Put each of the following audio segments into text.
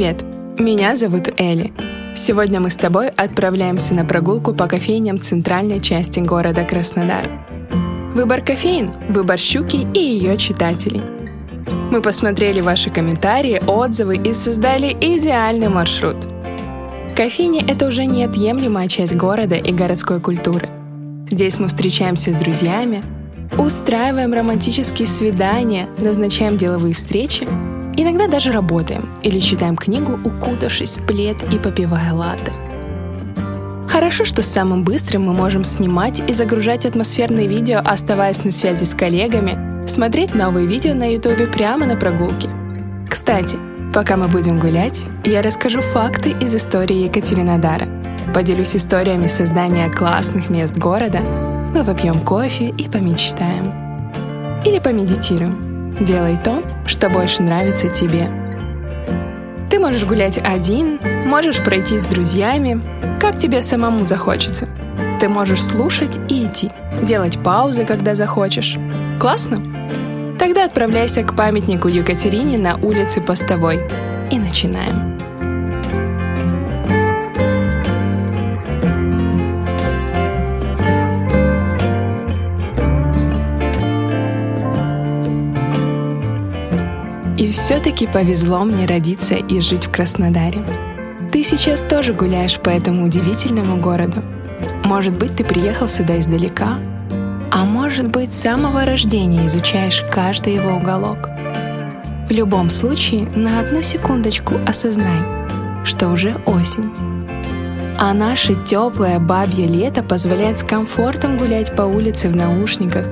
Привет! Меня зовут Элли. Сегодня мы с тобой отправляемся на прогулку по кофейням центральной части города Краснодар. Выбор кофеин, выбор щуки и ее читателей. Мы посмотрели ваши комментарии, отзывы и создали идеальный маршрут. Кофейня — это уже неотъемлемая часть города и городской культуры. Здесь мы встречаемся с друзьями, устраиваем романтические свидания, назначаем деловые встречи Иногда даже работаем или читаем книгу, укутавшись в плед и попивая латы. Хорошо, что самым быстрым мы можем снимать и загружать атмосферные видео, оставаясь на связи с коллегами, смотреть новые видео на ютубе прямо на прогулке. Кстати, пока мы будем гулять, я расскажу факты из истории Екатеринодара, поделюсь историями создания классных мест города, мы попьем кофе и помечтаем. Или помедитируем. Делай то, что больше нравится тебе. Ты можешь гулять один, можешь пройти с друзьями, как тебе самому захочется. Ты можешь слушать и идти, делать паузы, когда захочешь. Классно? Тогда отправляйся к памятнику Екатерине на улице Постовой. И начинаем. Все-таки повезло мне родиться и жить в Краснодаре. Ты сейчас тоже гуляешь по этому удивительному городу. Может быть, ты приехал сюда издалека, а может быть, с самого рождения изучаешь каждый его уголок. В любом случае, на одну секундочку осознай, что уже осень. А наше теплое бабье лето позволяет с комфортом гулять по улице в наушниках,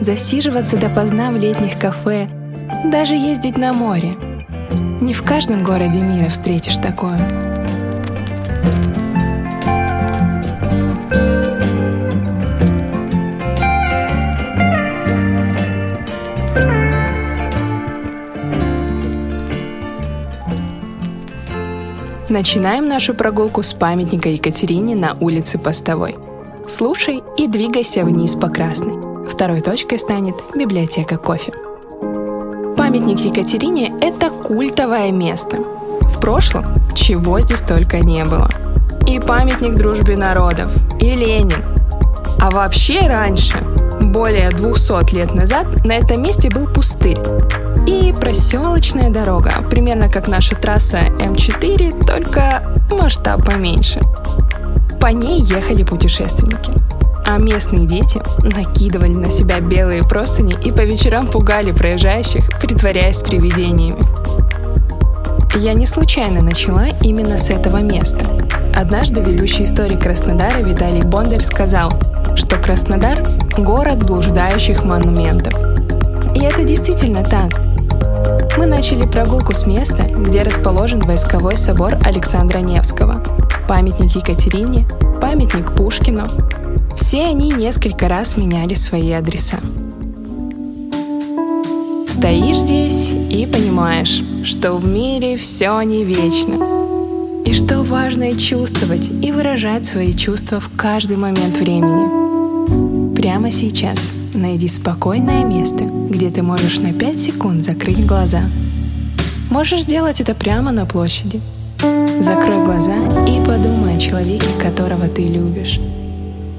засиживаться допоздна в летних кафе даже ездить на море. Не в каждом городе мира встретишь такое. Начинаем нашу прогулку с памятника Екатерине на улице Постовой. Слушай и двигайся вниз по Красной. Второй точкой станет библиотека кофе. Памятник Екатерине – это культовое место. В прошлом чего здесь только не было. И памятник дружбе народов, и Ленин. А вообще раньше, более 200 лет назад, на этом месте был пустырь. И проселочная дорога, примерно как наша трасса М4, только масштаб поменьше. По ней ехали путешественники – а местные дети накидывали на себя белые простыни и по вечерам пугали проезжающих, притворяясь привидениями. Я не случайно начала именно с этого места. Однажды ведущий историк Краснодара Виталий Бондарь сказал, что Краснодар – город блуждающих монументов. И это действительно так. Мы начали прогулку с места, где расположен войсковой собор Александра Невского, памятник Екатерине, памятник Пушкину, все они несколько раз меняли свои адреса. Стоишь здесь и понимаешь, что в мире все не вечно. И что важно чувствовать и выражать свои чувства в каждый момент времени. Прямо сейчас найди спокойное место, где ты можешь на 5 секунд закрыть глаза. Можешь делать это прямо на площади. Закрой глаза и подумай о человеке, которого ты любишь.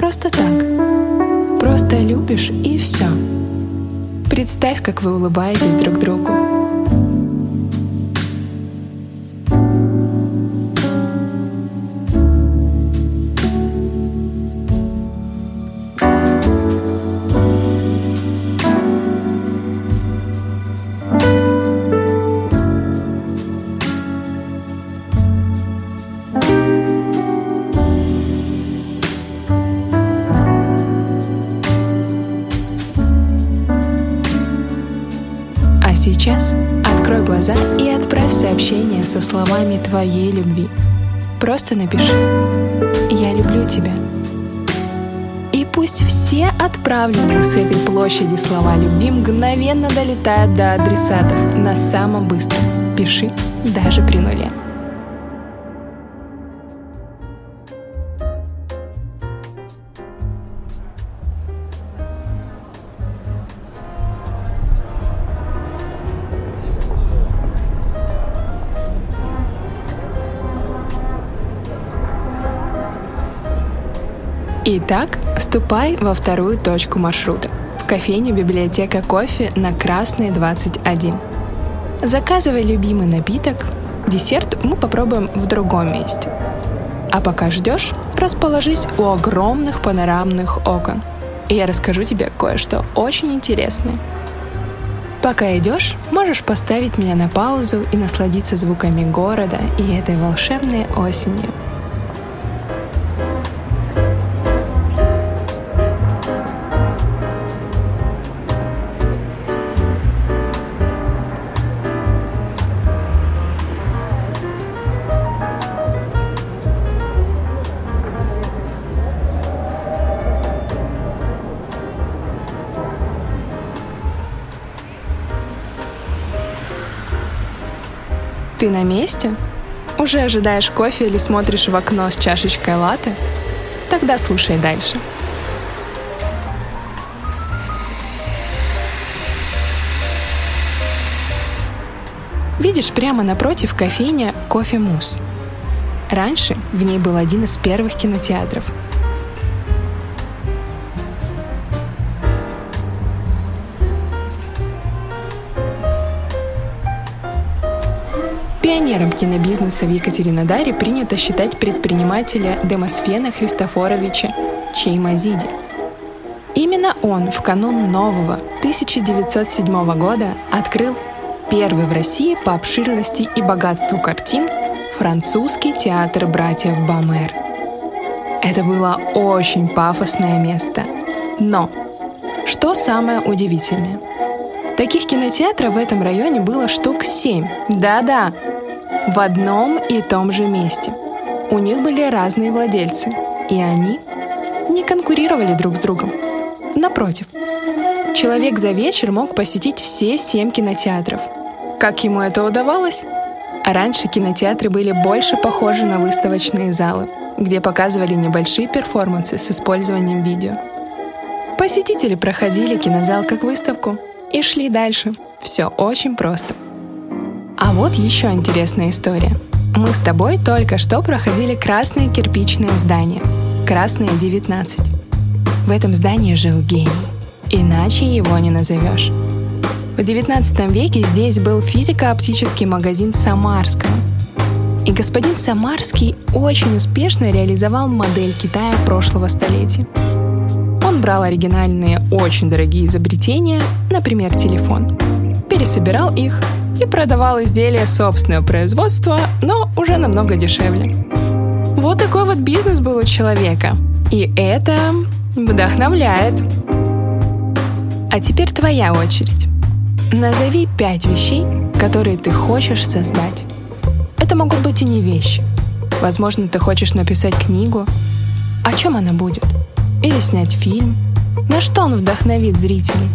Просто так. Просто любишь и все. Представь, как вы улыбаетесь друг другу. Со словами твоей любви. Просто напиши «Я люблю тебя». И пусть все отправленные с этой площади слова любви мгновенно долетают до адресатов на самом быстром. Пиши даже при нуле. Итак, ступай во вторую точку маршрута. В кофейню библиотека кофе на Красной 21. Заказывай любимый напиток. Десерт мы попробуем в другом месте. А пока ждешь, расположись у огромных панорамных окон. И я расскажу тебе кое-что очень интересное. Пока идешь, можешь поставить меня на паузу и насладиться звуками города и этой волшебной осенью. Ты на месте? Уже ожидаешь кофе или смотришь в окно с чашечкой латы? Тогда слушай дальше. Видишь, прямо напротив кофейня «Кофе Мус». Раньше в ней был один из первых кинотеатров – Пионером кинобизнеса в Екатеринодаре принято считать предпринимателя Демосфена Христофоровича Чеймазиди. Именно он в канун нового 1907 года открыл первый в России по обширности и богатству картин французский театр братьев Бамер. Это было очень пафосное место. Но что самое удивительное? Таких кинотеатров в этом районе было штук семь. Да-да, в одном и том же месте. У них были разные владельцы, и они не конкурировали друг с другом. Напротив, человек за вечер мог посетить все семь кинотеатров. Как ему это удавалось? Раньше кинотеатры были больше похожи на выставочные залы, где показывали небольшие перформансы с использованием видео. Посетители проходили кинозал как выставку и шли дальше. Все очень просто. А вот еще интересная история. Мы с тобой только что проходили красное кирпичное здание. Красное 19. В этом здании жил гений. Иначе его не назовешь. В 19 веке здесь был физико-оптический магазин Самарского. И господин Самарский очень успешно реализовал модель Китая прошлого столетия. Он брал оригинальные, очень дорогие изобретения, например, телефон, пересобирал их и продавал изделия собственного производства, но уже намного дешевле. Вот такой вот бизнес был у человека. И это вдохновляет. А теперь твоя очередь. Назови пять вещей, которые ты хочешь создать. Это могут быть и не вещи. Возможно, ты хочешь написать книгу. О чем она будет? Или снять фильм? На что он вдохновит зрителей?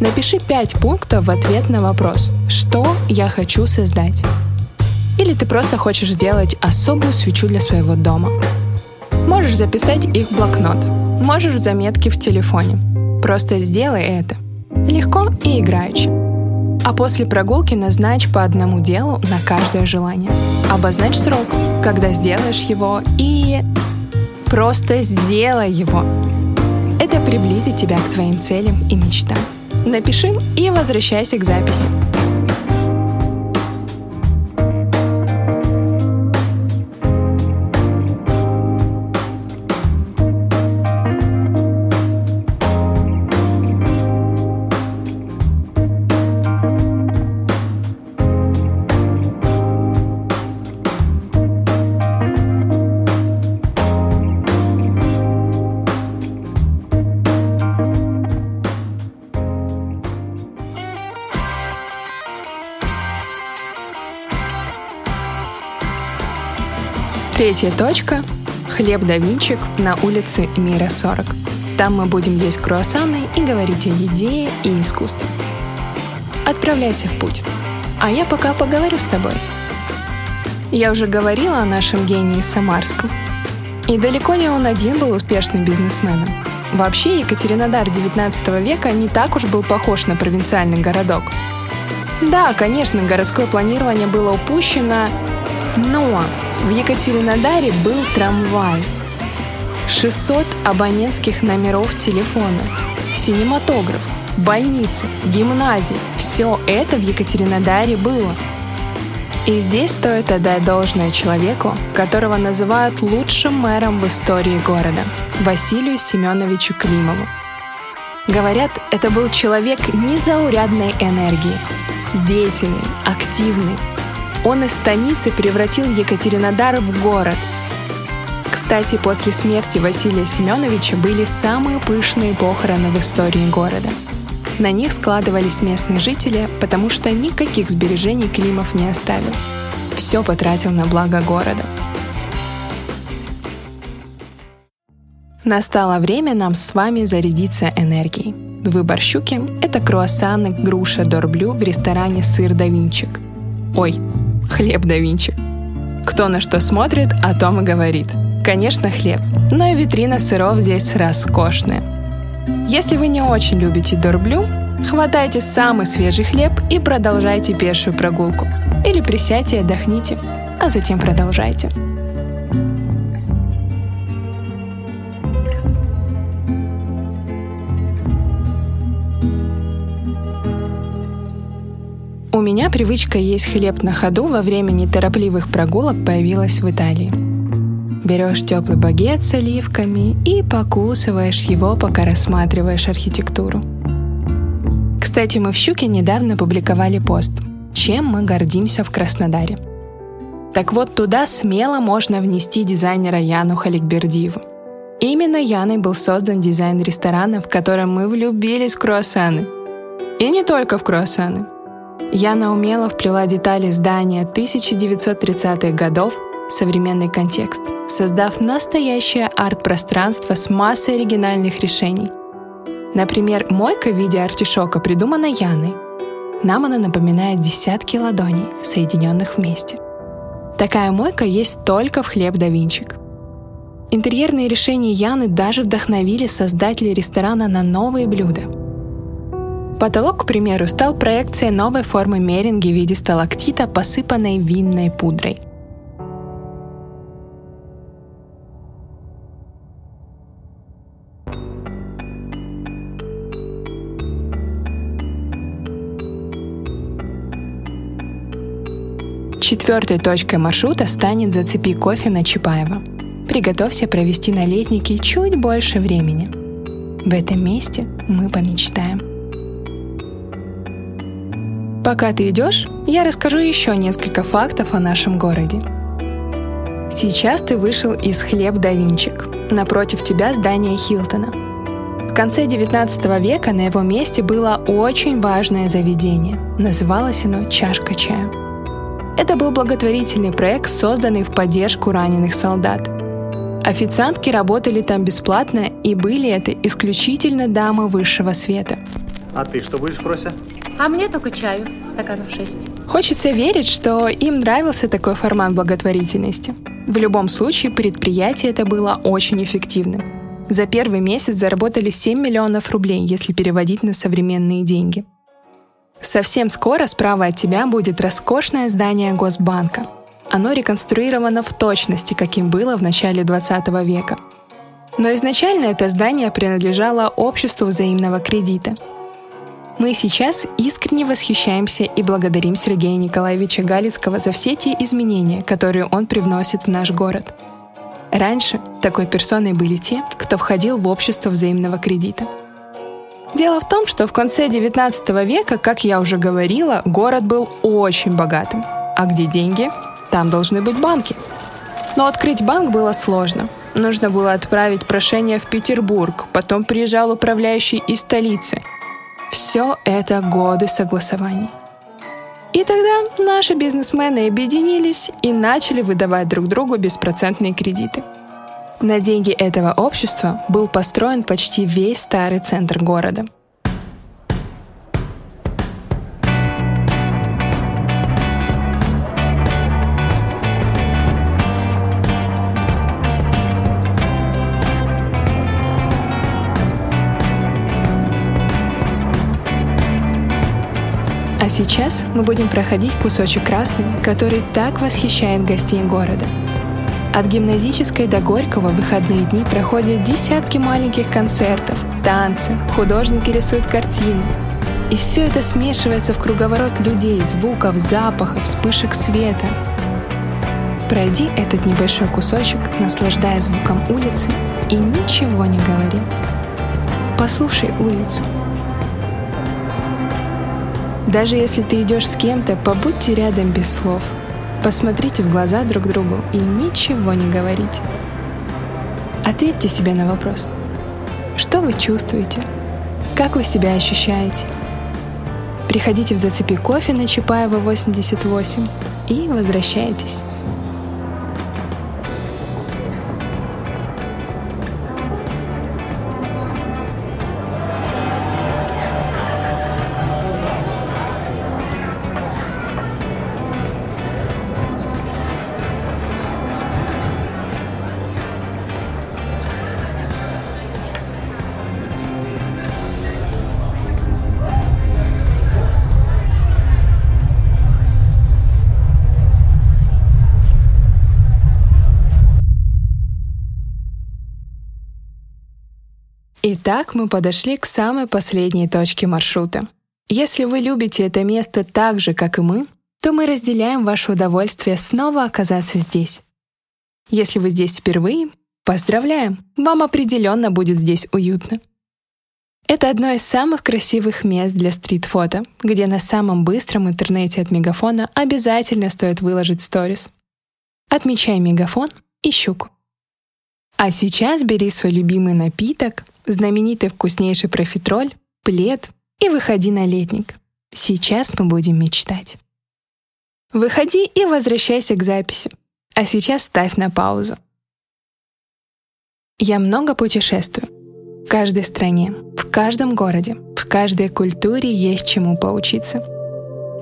Напиши пять пунктов в ответ на вопрос «Что я хочу создать?» Или ты просто хочешь сделать особую свечу для своего дома. Можешь записать их в блокнот, можешь в заметки в телефоне. Просто сделай это. Легко и играючи. А после прогулки назначь по одному делу на каждое желание. Обозначь срок, когда сделаешь его, и просто сделай его. Это приблизит тебя к твоим целям и мечтам. Напиши и возвращайся к записи. Третья точка – хлеб да винчик на улице Мира 40. Там мы будем есть круассаны и говорить о еде и искусстве. Отправляйся в путь. А я пока поговорю с тобой. Я уже говорила о нашем гении Самарском. И далеко не он один был успешным бизнесменом. Вообще, Екатеринодар 19 века не так уж был похож на провинциальный городок. Да, конечно, городское планирование было упущено, но в Екатеринодаре был трамвай. 600 абонентских номеров телефона, синематограф, больницы, гимназии. Все это в Екатеринодаре было. И здесь стоит отдать должное человеку, которого называют лучшим мэром в истории города – Василию Семеновичу Климову. Говорят, это был человек незаурядной энергии, деятельный, активный. Он из станицы превратил Екатеринодар в город. Кстати, после смерти Василия Семеновича были самые пышные похороны в истории города. На них складывались местные жители, потому что никаких сбережений Климов не оставил. Все потратил на благо города. Настало время нам с вами зарядиться энергией. Выбор щуки – это круассаны груша дорблю в ресторане «Сыр да Винчик». Ой, хлеб да Винчик. Кто на что смотрит, о том и говорит. Конечно, хлеб, но и витрина сыров здесь роскошная. Если вы не очень любите дорблю, хватайте самый свежий хлеб и продолжайте пешую прогулку. Или присядьте и отдохните, а затем продолжайте. У меня привычка есть хлеб на ходу во время неторопливых прогулок появилась в Италии. Берешь теплый багет с оливками и покусываешь его, пока рассматриваешь архитектуру. Кстати, мы в Щуке недавно публиковали пост «Чем мы гордимся в Краснодаре?». Так вот, туда смело можно внести дизайнера Яну Халикбердиеву. Именно Яной был создан дизайн ресторана, в котором мы влюбились в круассаны. И не только в круассаны – Яна умело вплела детали здания 1930-х годов в современный контекст, создав настоящее арт-пространство с массой оригинальных решений. Например, мойка в виде артишока придумана Яной. Нам она напоминает десятки ладоней, соединенных вместе. Такая мойка есть только в хлеб да винчик. Интерьерные решения Яны даже вдохновили создателей ресторана на новые блюда – Потолок, к примеру, стал проекцией новой формы меринги в виде сталактита, посыпанной винной пудрой. Четвертой точкой маршрута станет «Зацепи кофе» на Чапаева. Приготовься провести на летнике чуть больше времени. В этом месте мы помечтаем. Пока ты идешь, я расскажу еще несколько фактов о нашем городе. Сейчас ты вышел из хлеб да. Напротив тебя здание Хилтона. В конце 19 века на его месте было очень важное заведение. Называлось оно «Чашка чая». Это был благотворительный проект, созданный в поддержку раненых солдат. Официантки работали там бесплатно, и были это исключительно дамы высшего света. А ты что будешь, Фрося? А мне только чаю, стаканов шесть. Хочется верить, что им нравился такой формат благотворительности. В любом случае, предприятие это было очень эффективным. За первый месяц заработали 7 миллионов рублей, если переводить на современные деньги. Совсем скоро справа от тебя будет роскошное здание Госбанка. Оно реконструировано в точности, каким было в начале 20 века. Но изначально это здание принадлежало обществу взаимного кредита – мы сейчас искренне восхищаемся и благодарим Сергея Николаевича Галицкого за все те изменения, которые он привносит в наш город. Раньше такой персоной были те, кто входил в общество взаимного кредита. Дело в том, что в конце XIX века, как я уже говорила, город был очень богатым. А где деньги? Там должны быть банки. Но открыть банк было сложно. Нужно было отправить прошение в Петербург, потом приезжал управляющий из столицы – все это годы согласований. И тогда наши бизнесмены объединились и начали выдавать друг другу беспроцентные кредиты. На деньги этого общества был построен почти весь старый центр города – А сейчас мы будем проходить кусочек красный, который так восхищает гостей города. От гимназической до Горького в выходные дни проходят десятки маленьких концертов, танцы, художники рисуют картины. И все это смешивается в круговорот людей, звуков, запахов, вспышек света. Пройди этот небольшой кусочек, наслаждая звуком улицы, и ничего не говори. Послушай улицу. Даже если ты идешь с кем-то, побудьте рядом без слов – Посмотрите в глаза друг другу и ничего не говорите. Ответьте себе на вопрос. Что вы чувствуете? Как вы себя ощущаете? Приходите в «Зацепи кофе» на Чапаева 88 и возвращайтесь. Итак, мы подошли к самой последней точке маршрута. Если вы любите это место так же, как и мы, то мы разделяем ваше удовольствие снова оказаться здесь. Если вы здесь впервые, поздравляем, вам определенно будет здесь уютно. Это одно из самых красивых мест для стрит-фото, где на самом быстром интернете от Мегафона обязательно стоит выложить сторис. Отмечай Мегафон и щуку. А сейчас бери свой любимый напиток, знаменитый вкуснейший профитроль, плед и выходи на летник. Сейчас мы будем мечтать. Выходи и возвращайся к записи. А сейчас ставь на паузу. Я много путешествую. В каждой стране, в каждом городе, в каждой культуре есть чему поучиться.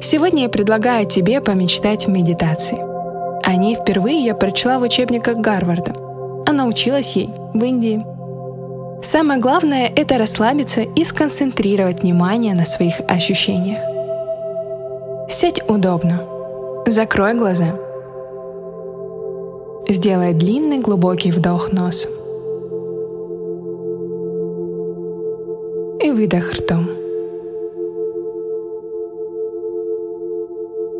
Сегодня я предлагаю тебе помечтать в медитации. О ней впервые я прочла в учебниках Гарварда, а научилась ей в Индии. Самое главное — это расслабиться и сконцентрировать внимание на своих ощущениях. Сядь удобно. Закрой глаза. Сделай длинный глубокий вдох носом. И выдох ртом.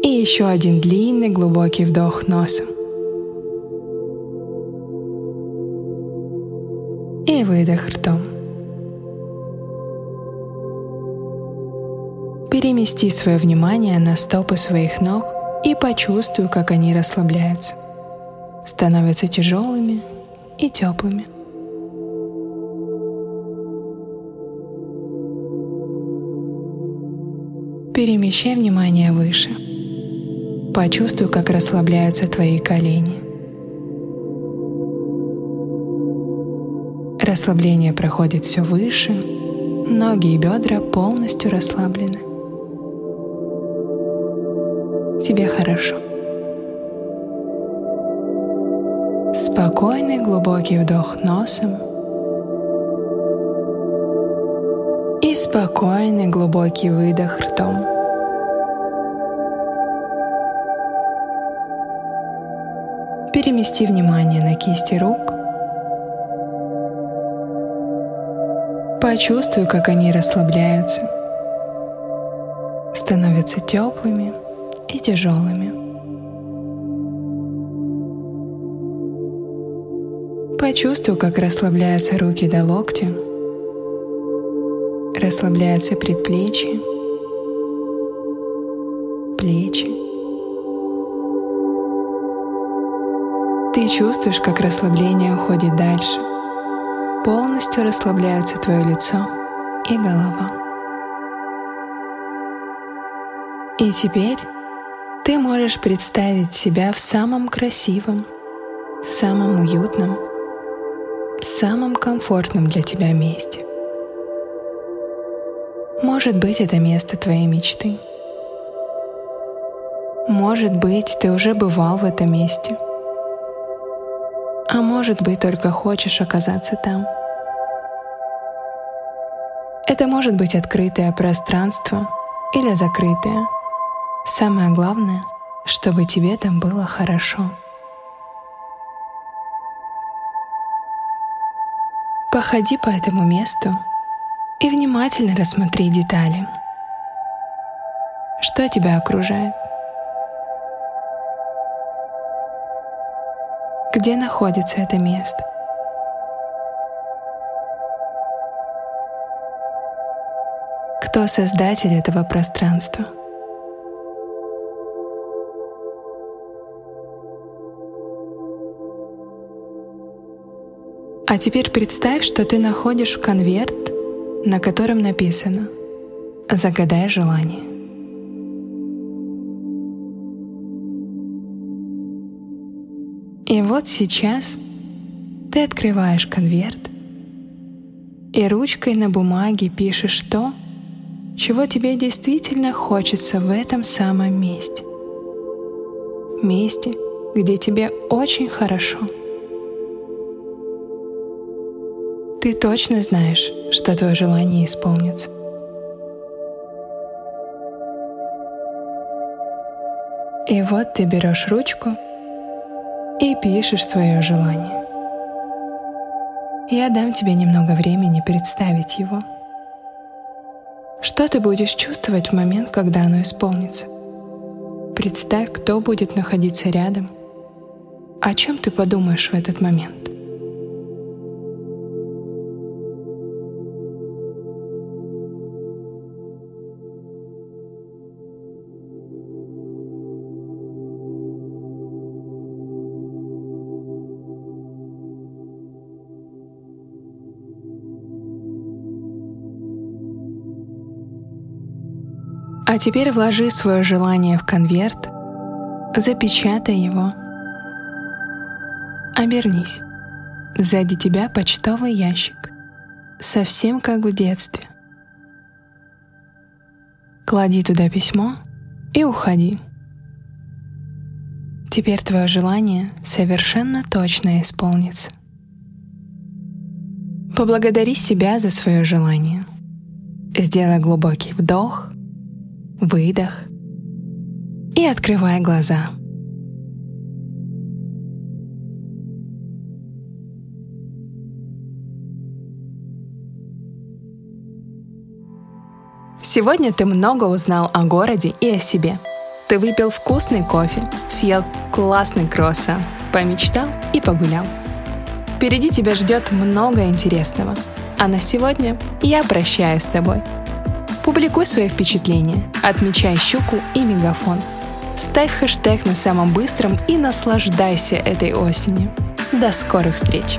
И еще один длинный глубокий вдох носом. Выдох ртом. Перемести свое внимание на стопы своих ног и почувствуй, как они расслабляются, становятся тяжелыми и теплыми. Перемещай внимание выше. Почувствуй, как расслабляются твои колени. Расслабление проходит все выше, ноги и бедра полностью расслаблены. Тебе хорошо. Спокойный глубокий вдох носом и спокойный глубокий выдох ртом. Перемести внимание на кисти рук Почувствуй, как они расслабляются, становятся теплыми и тяжелыми. Почувствуй, как расслабляются руки до локтя, расслабляются предплечья, плечи. Ты чувствуешь, как расслабление уходит дальше — полностью расслабляются твое лицо и голова. И теперь ты можешь представить себя в самом красивом, самом уютном, самом комфортном для тебя месте. Может быть, это место твоей мечты. Может быть, ты уже бывал в этом месте — а может быть только хочешь оказаться там. Это может быть открытое пространство или закрытое. Самое главное, чтобы тебе там было хорошо. Походи по этому месту и внимательно рассмотри детали. Что тебя окружает? Где находится это место? Кто создатель этого пространства? А теперь представь, что ты находишь конверт, на котором написано «Загадай желание». Вот сейчас ты открываешь конверт и ручкой на бумаге пишешь то, чего тебе действительно хочется в этом самом месте. Месте, где тебе очень хорошо — Ты точно знаешь, что твое желание исполнится. И вот ты берешь ручку и пишешь свое желание. Я дам тебе немного времени представить его. Что ты будешь чувствовать в момент, когда оно исполнится? Представь, кто будет находиться рядом. О чем ты подумаешь в этот момент? А теперь вложи свое желание в конверт, запечатай его. Обернись. Сзади тебя почтовый ящик, совсем как в детстве. Клади туда письмо и уходи. Теперь твое желание совершенно точно исполнится. Поблагодари себя за свое желание. Сделай глубокий вдох выдох и открывай глаза. Сегодня ты много узнал о городе и о себе. Ты выпил вкусный кофе, съел классный круассан, помечтал и погулял. Впереди тебя ждет много интересного. А на сегодня я прощаюсь с тобой – Публикуй свои впечатления, отмечай щуку и мегафон. Ставь хэштег на самом быстром и наслаждайся этой осенью. До скорых встреч!